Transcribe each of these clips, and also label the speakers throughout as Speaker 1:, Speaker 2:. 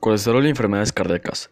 Speaker 1: Colesterol y enfermedades cardíacas.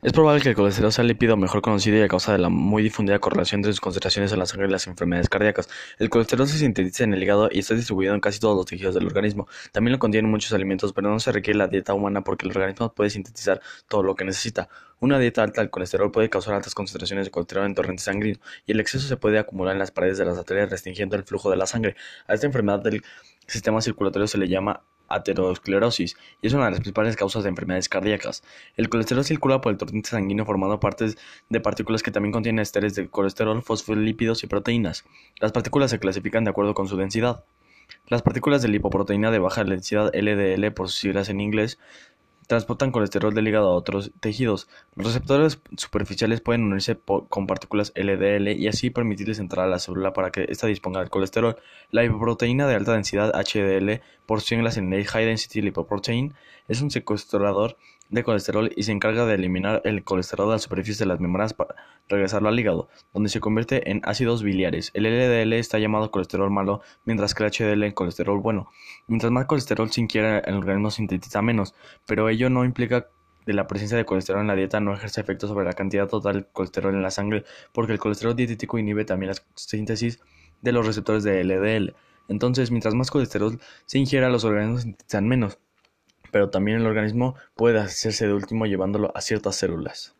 Speaker 1: Es probable que el colesterol sea el lípido mejor conocido y a causa de la muy difundida correlación entre sus concentraciones en la sangre y las enfermedades cardíacas. El colesterol se sintetiza en el hígado y está distribuido en casi todos los tejidos del organismo. También lo contienen muchos alimentos, pero no se requiere la dieta humana porque el organismo puede sintetizar todo lo que necesita. Una dieta alta de colesterol puede causar altas concentraciones de colesterol en torrente sanguíneo y el exceso se puede acumular en las paredes de las arterias restringiendo el flujo de la sangre. A esta enfermedad del sistema circulatorio se le llama aterosclerosis y es una de las principales causas de enfermedades cardíacas. El colesterol circula por el torrente sanguíneo formando partes de partículas que también contienen esteres de colesterol, fosfolípidos y proteínas. Las partículas se clasifican de acuerdo con su densidad. Las partículas de lipoproteína de baja densidad LDL, por sus siglas en inglés, transportan colesterol del hígado a otros tejidos. Los receptores superficiales pueden unirse con partículas LDL y así permitirles entrar a la célula para que ésta disponga del colesterol. La lipoproteína de alta densidad HDL, por siglas en High Density Lipoprotein, es un secuestrador de colesterol y se encarga de eliminar el colesterol de la superficie de las membranas para regresarlo al hígado, donde se convierte en ácidos biliares. El LDL está llamado colesterol malo, mientras que el HDL colesterol bueno. Mientras más colesterol se ingiere, el organismo sintetiza menos, pero ello no implica que la presencia de colesterol en la dieta no ejerce efecto sobre la cantidad total de colesterol en la sangre, porque el colesterol dietético inhibe también la síntesis de los receptores de LDL. Entonces, mientras más colesterol se ingiera, los organismos sintetizan menos pero también el organismo puede hacerse de último llevándolo a ciertas células.